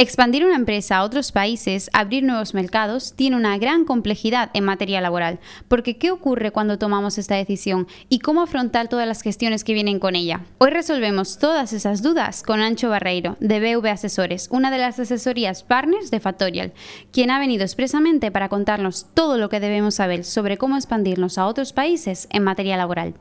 Expandir una empresa a otros países, abrir nuevos mercados, tiene una gran complejidad en materia laboral, porque ¿qué ocurre cuando tomamos esta decisión y cómo afrontar todas las gestiones que vienen con ella? Hoy resolvemos todas esas dudas con Ancho Barreiro, de BV Asesores, una de las asesorías partners de Factorial, quien ha venido expresamente para contarnos todo lo que debemos saber sobre cómo expandirnos a otros países en materia laboral.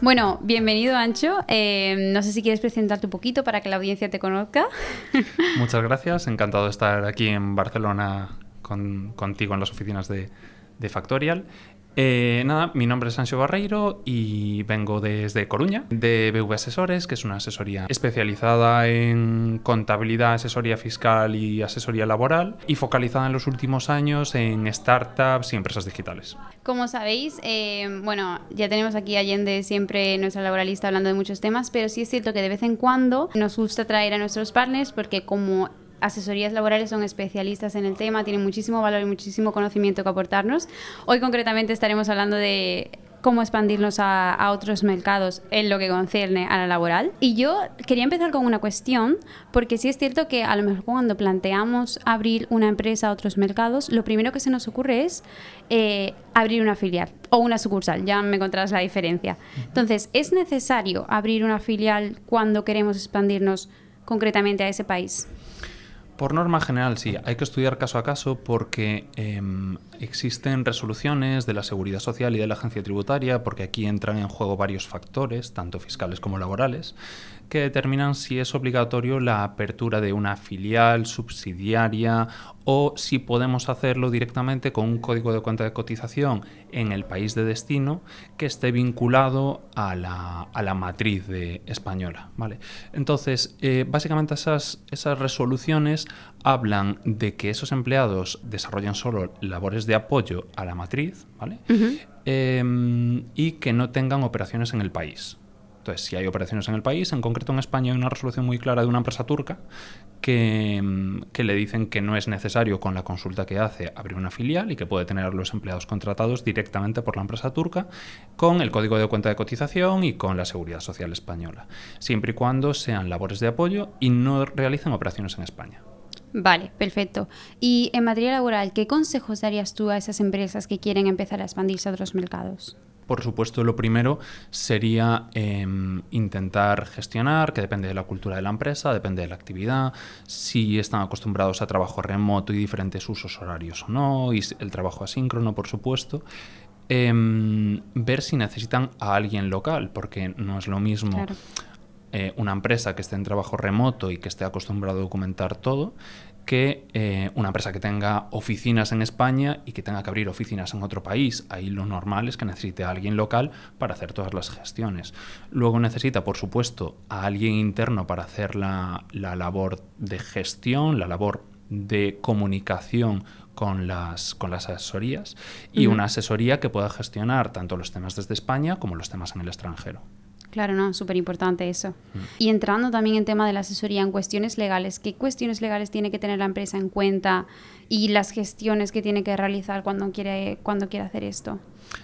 Bueno, bienvenido Ancho. Eh, no sé si quieres presentarte un poquito para que la audiencia te conozca. Muchas gracias, encantado de estar aquí en Barcelona contigo en las oficinas de, de Factorial. Eh, nada, mi nombre es Sancho Barreiro y vengo desde Coruña, de BV Asesores, que es una asesoría especializada en contabilidad, asesoría fiscal y asesoría laboral y focalizada en los últimos años en startups y empresas digitales. Como sabéis, eh, bueno, ya tenemos aquí a Allende siempre nuestra laboralista hablando de muchos temas, pero sí es cierto que de vez en cuando nos gusta traer a nuestros partners porque como asesorías laborales son especialistas en el tema, tienen muchísimo valor y muchísimo conocimiento que aportarnos. Hoy concretamente estaremos hablando de cómo expandirnos a, otros mercados en lo que concierne a la laboral. Y yo quería empezar con una cuestión, porque sí es cierto que a lo mejor cuando planteamos abrir una empresa a otros mercados, lo primero que se nos ocurre es eh, abrir una filial o una sucursal, ya me encontrarás la diferencia. Entonces, ¿es necesario abrir una filial cuando queremos expandirnos concretamente a ese país? Por norma general, sí. Hay que estudiar caso a caso porque em, existen resoluciones de la Seguridad Social y de la Agencia Tributaria, porque aquí entran en juego varios factores, tanto fiscales como laborales, que determinan si es obligatorio la apertura de una filial subsidiaria o si podemos hacerlo directamente con un código de cuenta de cotización en el país de destino que esté vinculado a la, matriz de española. ¿vale? Entonces, eh, básicamente esas, esas resoluciones hablan de que esos empleados desarrollan solo labores de apoyo a la matriz ¿vale? Em, y que no tengan operaciones en el país. Entonces, si hay operaciones en el país, en concreto en España hay una resolución muy clara de una empresa turca que, mm, que, le dicen que no es necesario con la consulta que hace abrir una filial y que puede tener a los empleados contratados directamente por la empresa turca con el código de cuenta de cotización y con la seguridad social española, siempre y cuando sean labores de apoyo y no realicen operaciones en España. Vale, perfecto. Y en materia laboral, ¿qué consejos darías tú a esas empresas que quieren empezar a expandirse a otros mercados? Por supuesto, lo primero sería em, intentar gestionar, que depende de la cultura de la empresa, depende de la actividad, si están acostumbrados a trabajo remoto y diferentes usos horarios o no, y el trabajo asíncrono, por supuesto. Em, ver si necesitan a alguien local, porque no es lo mismo eh, una empresa que esté en trabajo remoto y que esté acostumbrado a documentar todo que eh, una empresa que tenga oficinas en España y que tenga que abrir oficinas en otro país. Ahí lo normal es que necesite a alguien local para hacer todas las gestiones. Luego necesita, por supuesto, a alguien interno para hacer la, labor de gestión, la labor de comunicación con las, con las asesorías y una asesoría que pueda gestionar tanto los temas desde España como los temas en el extranjero. Claro, no, súper importante eso. Mm. Y entrando también en tema de la asesoría en cuestiones legales, ¿qué cuestiones legales tiene que tener la empresa en cuenta y las gestiones que tiene que realizar cuando quiere, cuando quiere hacer esto?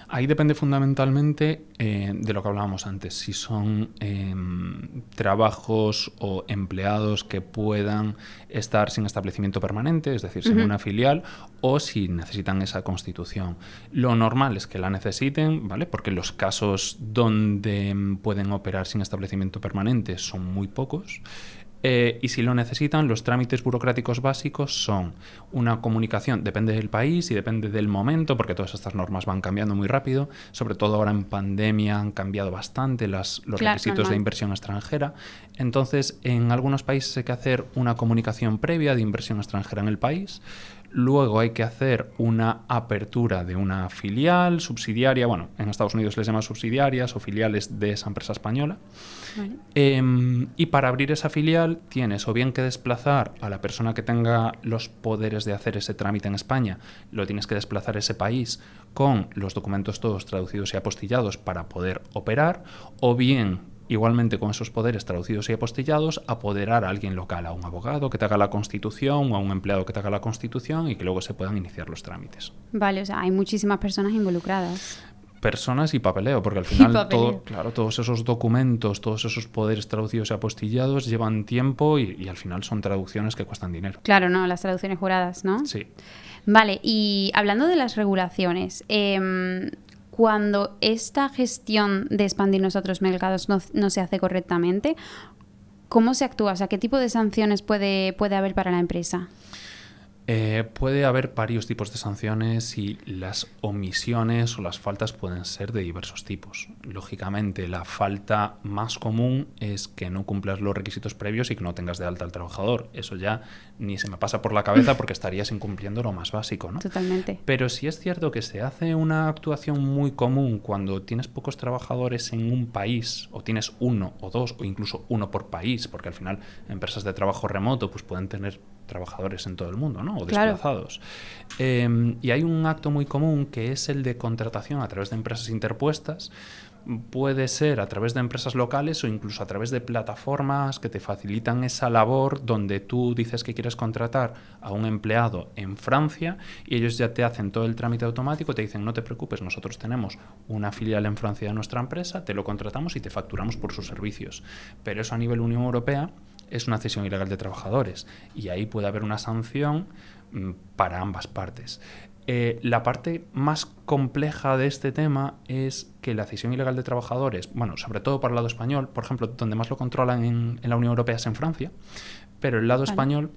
Ahí depende fundamentalmente eh, de lo que hablábamos antes, si son em, trabajos o empleados que puedan estar sin establecimiento permanente, es decir, sin una filial, o si necesitan esa constitución. Lo normal es que la necesiten, ¿vale? Porque los casos donde pueden operar sin establecimiento permanente son muy pocos. Eh, y si lo necesitan, los trámites burocráticos básicos son una comunicación, depende del país y depende del momento, porque todas estas normas van cambiando muy rápido, sobre todo ahora en pandemia han cambiado bastante las, los requisitos de inversión extranjera. Entonces, en algunos países hay que hacer una comunicación previa de inversión extranjera en el país. Luego hay que hacer una apertura de una filial subsidiaria, bueno, en Estados Unidos les llaman subsidiarias o filiales de esa empresa española. Em, y para abrir esa filial tienes o bien que desplazar a la persona que tenga los poderes de hacer ese trámite en España, lo tienes que desplazar a ese país con los documentos todos traducidos y apostillados para poder operar, o bien igualmente con esos poderes traducidos y apostillados, apoderar a alguien local, a un abogado que te haga la constitución o a un empleado que te haga la constitución y que luego se puedan iniciar los trámites. Vale, o sea, hay muchísimas personas involucradas personas y papeleo, porque al final todo, claro, todos esos documentos, todos esos poderes traducidos y apostillados llevan tiempo y, al final son traducciones que cuestan dinero. Claro, no, las traducciones juradas, ¿no? Sí. Vale, y hablando de las regulaciones, eh, cuando esta gestión de expandirnos a otros mercados no, no, se hace correctamente, ¿cómo se actúa? O sea, ¿qué tipo de sanciones puede, puede haber para la empresa? Eh, puede haber varios tipos de sanciones y las omisiones o las faltas pueden ser de diversos tipos. Lógicamente, la falta más común es que no cumplas los requisitos previos y que no tengas de alta al trabajador. Eso ya ni se me pasa por la cabeza porque estarías incumpliendo lo más básico, ¿no? Totalmente. Pero sí es cierto que se hace una actuación muy común cuando tienes pocos trabajadores en un país o tienes uno o dos o incluso uno por país, porque al final empresas de trabajo remoto pues pueden tener trabajadores en todo el mundo, ¿no? O desplazados. Em, y hay un acto muy común que es el de contratación a través de empresas interpuestas. Puede ser a través de empresas locales o incluso a través de plataformas que te facilitan esa labor donde tú dices que quieres contratar a un empleado en Francia y ellos ya te hacen todo el trámite automático, te dicen no te preocupes, nosotros tenemos una filial en Francia de nuestra empresa, te lo contratamos y te facturamos por sus servicios. Pero eso a nivel Unión Europea es una cesión ilegal de trabajadores y ahí puede haber una sanción mm, para ambas partes. Eh, la parte más compleja de este tema es que la cesión ilegal de trabajadores, bueno, sobre todo para el lado español, por ejemplo, donde más lo controlan en, la Unión Europea es en Francia, pero el lado español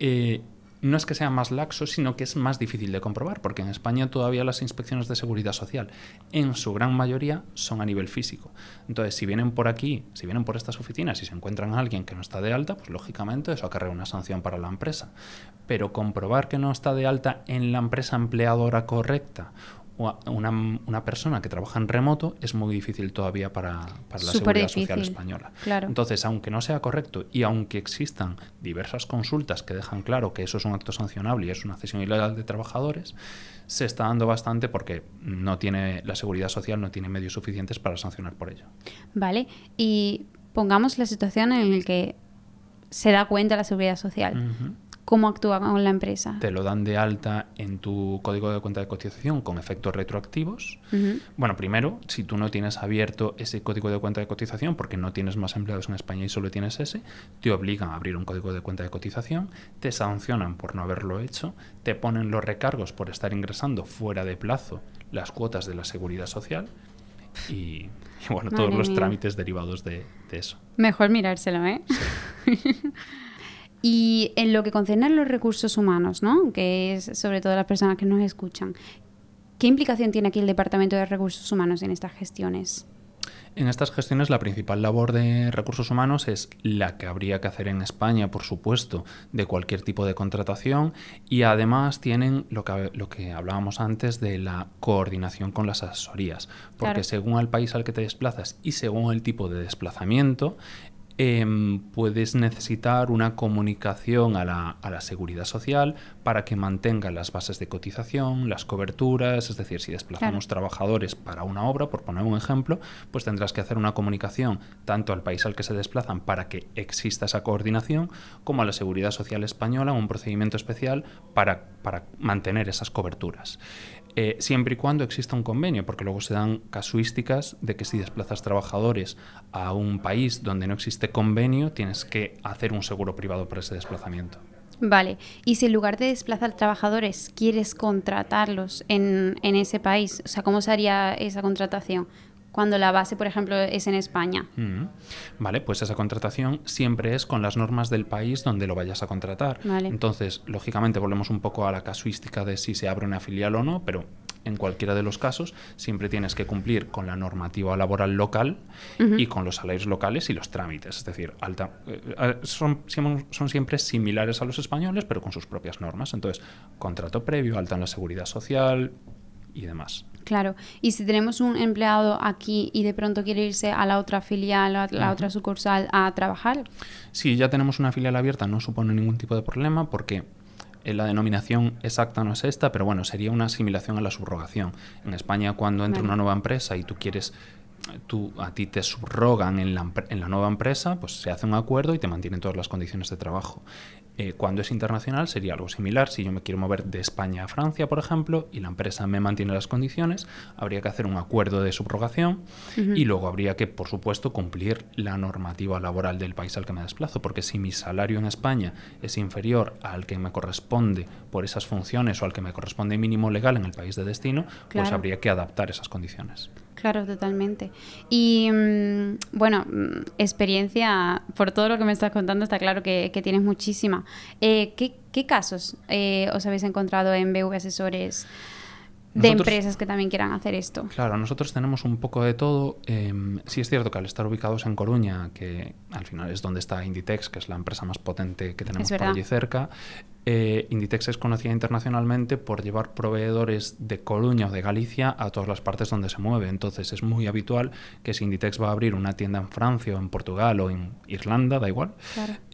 eh, no es que sea más laxo, sino que es más difícil de comprobar, porque en España todavía las inspecciones de seguridad social, en su gran mayoría, son a nivel físico. Entonces, si vienen por aquí, si vienen por estas oficinas y se encuentran a alguien que no está de alta, pues lógicamente eso acarrea una sanción para la empresa. Pero comprobar que no está de alta en la empresa empleadora correcta una, una, persona que trabaja en remoto es muy difícil todavía para, para la seguridad social española. Entonces, aunque no sea correcto y aunque existan diversas consultas que dejan claro que eso es un acto sancionable y es una cesión ilegal de trabajadores, se está dando bastante porque no tiene la seguridad social no tiene medios suficientes para sancionar por ello. Vale, y pongamos la situación en la que se da cuenta la seguridad social cómo actúa con la empresa. Te lo dan de alta en tu código de cuenta de cotización con efectos retroactivos. Bueno, primero, si tú no tienes abierto ese código de cuenta de cotización porque no tienes más empleados en España y solo tienes ese, te obligan a abrir un código de cuenta de cotización, te sancionan por no haberlo hecho, te ponen los recargos por estar ingresando fuera de plazo las cuotas de la seguridad social y, bueno, todos los trámites derivados de, de, eso. Mejor mirárselo, ¿eh? Y en lo que concierne a los recursos humanos, ¿no? que es sobre todo las personas que nos escuchan, ¿qué implicación tiene aquí el Departamento de Recursos Humanos en estas gestiones? En estas gestiones la principal labor de recursos humanos es la que habría que hacer en España, por supuesto, de cualquier tipo de contratación y además tienen lo que, lo que hablábamos antes de la coordinación con las asesorías, porque según el país al que te desplazas y según el tipo de desplazamiento, Em, puedes necesitar una comunicación a la, a la, seguridad social para que mantenga las bases de cotización, las coberturas, es decir, si desplazamos trabajadores para una obra, por poner un ejemplo, pues tendrás que hacer una comunicación tanto al país al que se desplazan para que exista esa coordinación, como a la seguridad social española, un procedimiento especial para, para mantener esas coberturas. Eh, siempre y cuando exista un convenio, porque luego se dan casuísticas de que si desplazas trabajadores a un país donde no existe convenio, tienes que hacer un seguro privado por ese desplazamiento. Vale, y si en lugar de desplazar trabajadores quieres contratarlos en, en ese país, o sea, ¿cómo se haría esa contratación? Cuando la base, por ejemplo, es en España. Mm. Vale, pues esa contratación siempre es con las normas del país donde lo vayas a contratar. Entonces, lógicamente, volvemos un poco a la casuística de si se abre una filial o no, pero en cualquiera de los casos siempre tienes que cumplir con la normativa laboral local y con los salarios locales y los trámites. Es decir, alta, eh, eh, son, son siempre similares a los españoles, pero con sus propias normas. Entonces, contrato previo, alta en la seguridad social y demás. Claro, y si tenemos un empleado aquí y de pronto quiere irse a la otra filial, a la otra sucursal a trabajar. Si ya tenemos una filial abierta, no supone ningún tipo de problema porque eh, la denominación exacta no es esta, pero bueno, sería una asimilación a la subrogación. En España, cuando entra una nueva empresa y tú quieres tú, a ti te subrogan en la, en la nueva empresa, pues se hace un acuerdo y te mantienen todas las condiciones de trabajo. Eh, cuando es internacional sería algo similar. Si yo me quiero mover de España a Francia, por ejemplo, y la empresa me mantiene las condiciones, habría que hacer un acuerdo de subrogación y luego habría que, por supuesto, cumplir la normativa laboral del país al que me desplazo, porque si mi salario en España es inferior al que me corresponde por esas funciones o al que me corresponde mínimo legal en el país de destino, pues habría que adaptar esas condiciones. Claro, totalmente. Y mm, bueno, mm, experiencia, por todo lo que me estás contando, está claro que, tienes muchísima. Eh, ¿qué, casos eh, os habéis encontrado en BV Asesores? de empresas que también quieran hacer esto. Claro, nosotros tenemos un poco de todo. Eh, sí es cierto que al estar ubicados en Coruña, que al final es donde está Inditex, que es la empresa más potente que tenemos por allí cerca, eh, Inditex es conocida internacionalmente por llevar proveedores de Coruña o de Galicia a todas las partes donde se mueve. Entonces es muy habitual que si Inditex va a abrir una tienda en Francia o en Portugal o en Irlanda, da igual,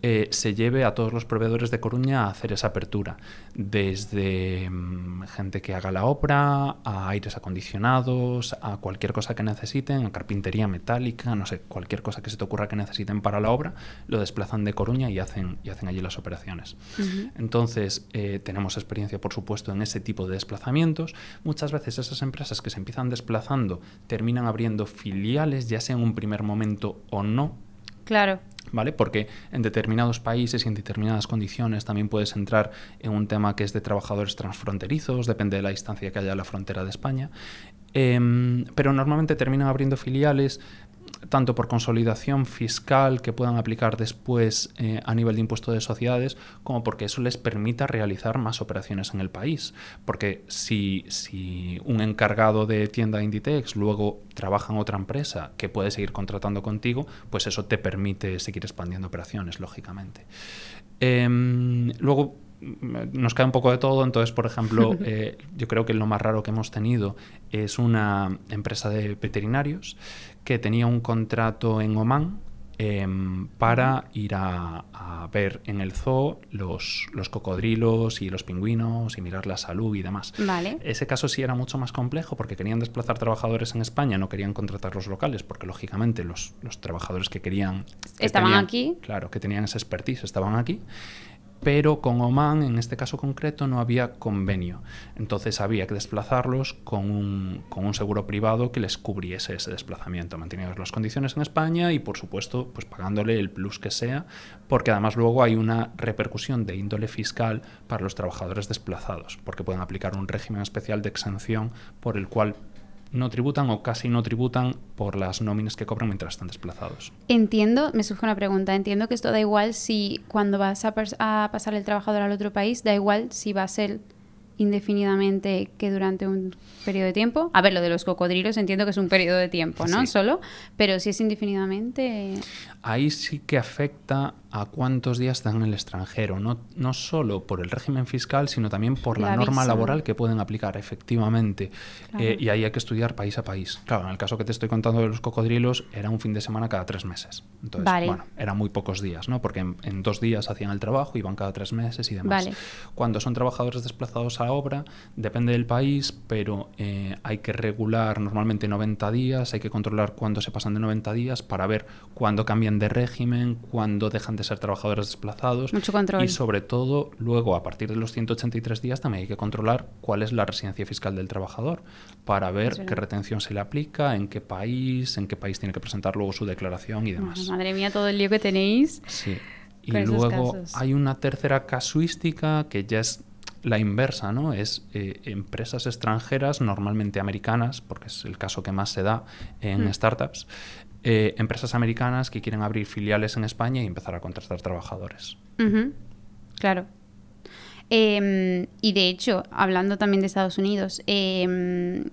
eh, se lleve a todos los proveedores de Coruña a hacer esa apertura. Desde mm, gente que haga la obra, a aires acondicionados, a cualquier cosa que necesiten, a carpintería metálica, no sé, cualquier cosa que se te ocurra que necesiten para la obra, lo desplazan de Coruña y hacen, y hacen allí las operaciones. Entonces, entonces, eh, tenemos experiencia, por supuesto, en ese tipo de desplazamientos. Muchas veces esas empresas que se empiezan desplazando terminan abriendo filiales, ya sea en un primer momento o no. Claro. ¿Vale? Porque en determinados países y en determinadas condiciones también puedes entrar en un tema que es de trabajadores transfronterizos, depende de la distancia que haya a la frontera de España. Em, pero normalmente terminan abriendo filiales tanto por consolidación fiscal que puedan aplicar después eh, a nivel de impuesto de sociedades, como porque eso les permita realizar más operaciones en el país. Porque si, si un encargado de tienda Inditex luego trabaja en otra empresa que puede seguir contratando contigo, pues eso te permite seguir expandiendo operaciones, lógicamente. Em, luego, nos cae un poco de todo. Entonces, por ejemplo, eh, yo creo que lo más raro que hemos tenido es una empresa de veterinarios que tenía un contrato en Oman em, para ir a, ver en el zoo los, los, cocodrilos y los pingüinos y mirar la salud y demás. Vale. Ese caso sí era mucho más complejo porque querían desplazar trabajadores en España, no querían contratar los locales porque lógicamente los, los trabajadores que querían... estaban aquí. Claro, que tenían esa expertise, estaban aquí pero con Oman, en este caso concreto, no había convenio. Entonces había que desplazarlos con un, con un seguro privado que les cubriese ese desplazamiento, manteniendo las condiciones en España y, por supuesto, pues pagándole el plus que sea, porque además luego hay una repercusión de índole fiscal para los trabajadores desplazados, porque pueden aplicar un régimen especial de exención por el cual no tributan o casi no tributan por las nóminas que cobran mientras están desplazados. Entiendo, me surge una pregunta, entiendo que esto da igual si cuando vas a, a pasar el trabajador al otro país, da igual si va a ser indefinidamente que durante un periodo de tiempo. A ver, lo de los cocodrilos entiendo que es un periodo de tiempo, ¿no? Solo, pero si es indefinidamente... Ahí sí que afecta a cuántos días están en el extranjero, no, no solo por el régimen fiscal, sino también por la, norma laboral que pueden aplicar, efectivamente. Eh, y ahí hay que estudiar país a país. Claro, en el caso que te estoy contando de los cocodrilos, era un fin de semana cada tres meses. Entonces, bueno, eran muy pocos días, ¿no? Porque en, dos días hacían el trabajo, iban cada tres meses y demás. Cuando son trabajadores desplazados a obra, depende del país, pero eh, hay que regular normalmente 90 días, hay que controlar cuándo se pasan de 90 días para ver cuándo cambian de régimen, cuándo dejan de ser trabajadores desplazados. Mucho control. Y sobre todo, luego, a partir de los 183 días, también hay que controlar cuál es la residencia fiscal del trabajador para ver qué retención se le aplica, en qué país, en qué país tiene que presentar luego su declaración y demás. madre mía, todo el lío que tenéis. Sí. Y luego hay una tercera casuística que ya es la inversa, ¿no? Es eh, empresas extranjeras, normalmente americanas, porque es el caso que más se da en mm. startups, eh, empresas americanas que quieren abrir filiales en España y empezar a contratar trabajadores. Claro. Em, y de hecho, hablando también de Estados Unidos, em,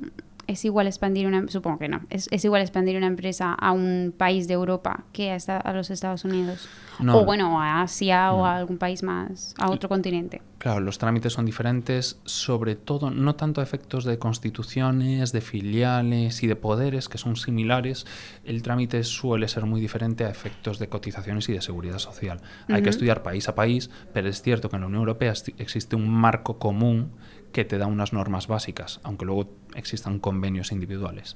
es igual expandir una, supongo que no, es, igual expandir una empresa a un país de Europa que a, a los Estados Unidos. o bueno, a Asia o a algún país más, a otro continente. Claro, los trámites son diferentes, sobre todo no tanto a efectos de constituciones, de filiales y de poderes, que son similares. El trámite suele ser muy diferente a efectos de cotizaciones y de seguridad social. Hay que estudiar país a país, pero es cierto que en la Unión Europea existe un marco común que te da unas normas básicas, aunque luego existan convenios individuales.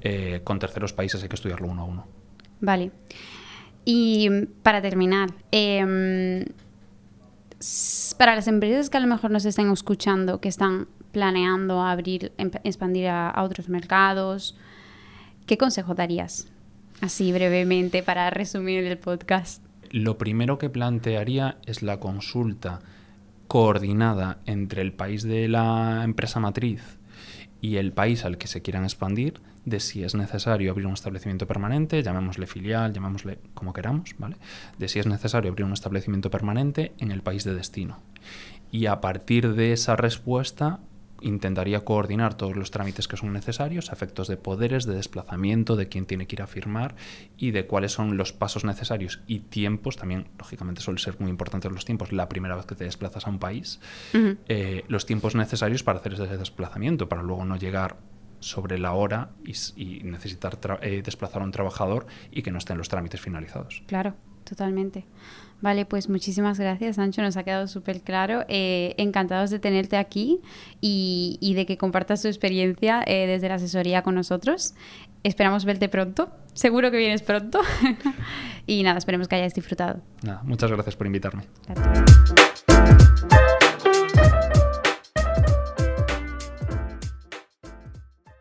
Eh, con terceros países hay que estudiarlo uno a uno. Vale. Y para terminar, em, para las empresas que a lo mejor nos estén escuchando, que están planeando abrir, expandir a, otros mercados, ¿qué consejo darías? Así brevemente para resumir el podcast. Lo primero que plantearía es la consulta coordinada entre el país de la empresa matriz y el país al que se quieran expandir de si es necesario abrir un establecimiento permanente, llamémosle filial, llamémosle como queramos, ¿vale? De si es necesario abrir un establecimiento permanente en el país de destino. Y a partir de esa respuesta intentaría coordinar todos los trámites que son necesarios a efectos de poderes, de desplazamiento, de quién tiene que ir a firmar y de cuáles son los pasos necesarios y tiempos. También, lógicamente, suelen ser muy importantes los tiempos la primera vez que te desplazas a un país. Eh, los tiempos necesarios para hacer ese desplazamiento, para luego no llegar sobre la hora y, necesitar eh, desplazar a un trabajador y que no estén los trámites finalizados. Claro, totalmente. Vale, pues muchísimas gracias, Sancho. Nos ha quedado súper claro. Eh, encantados de tenerte aquí y, de que compartas tu experiencia eh, desde la asesoría con nosotros. Esperamos verte pronto. Seguro que vienes pronto. y nada, esperemos que hayáis disfrutado. Nada, muchas gracias por invitarme. Gracias.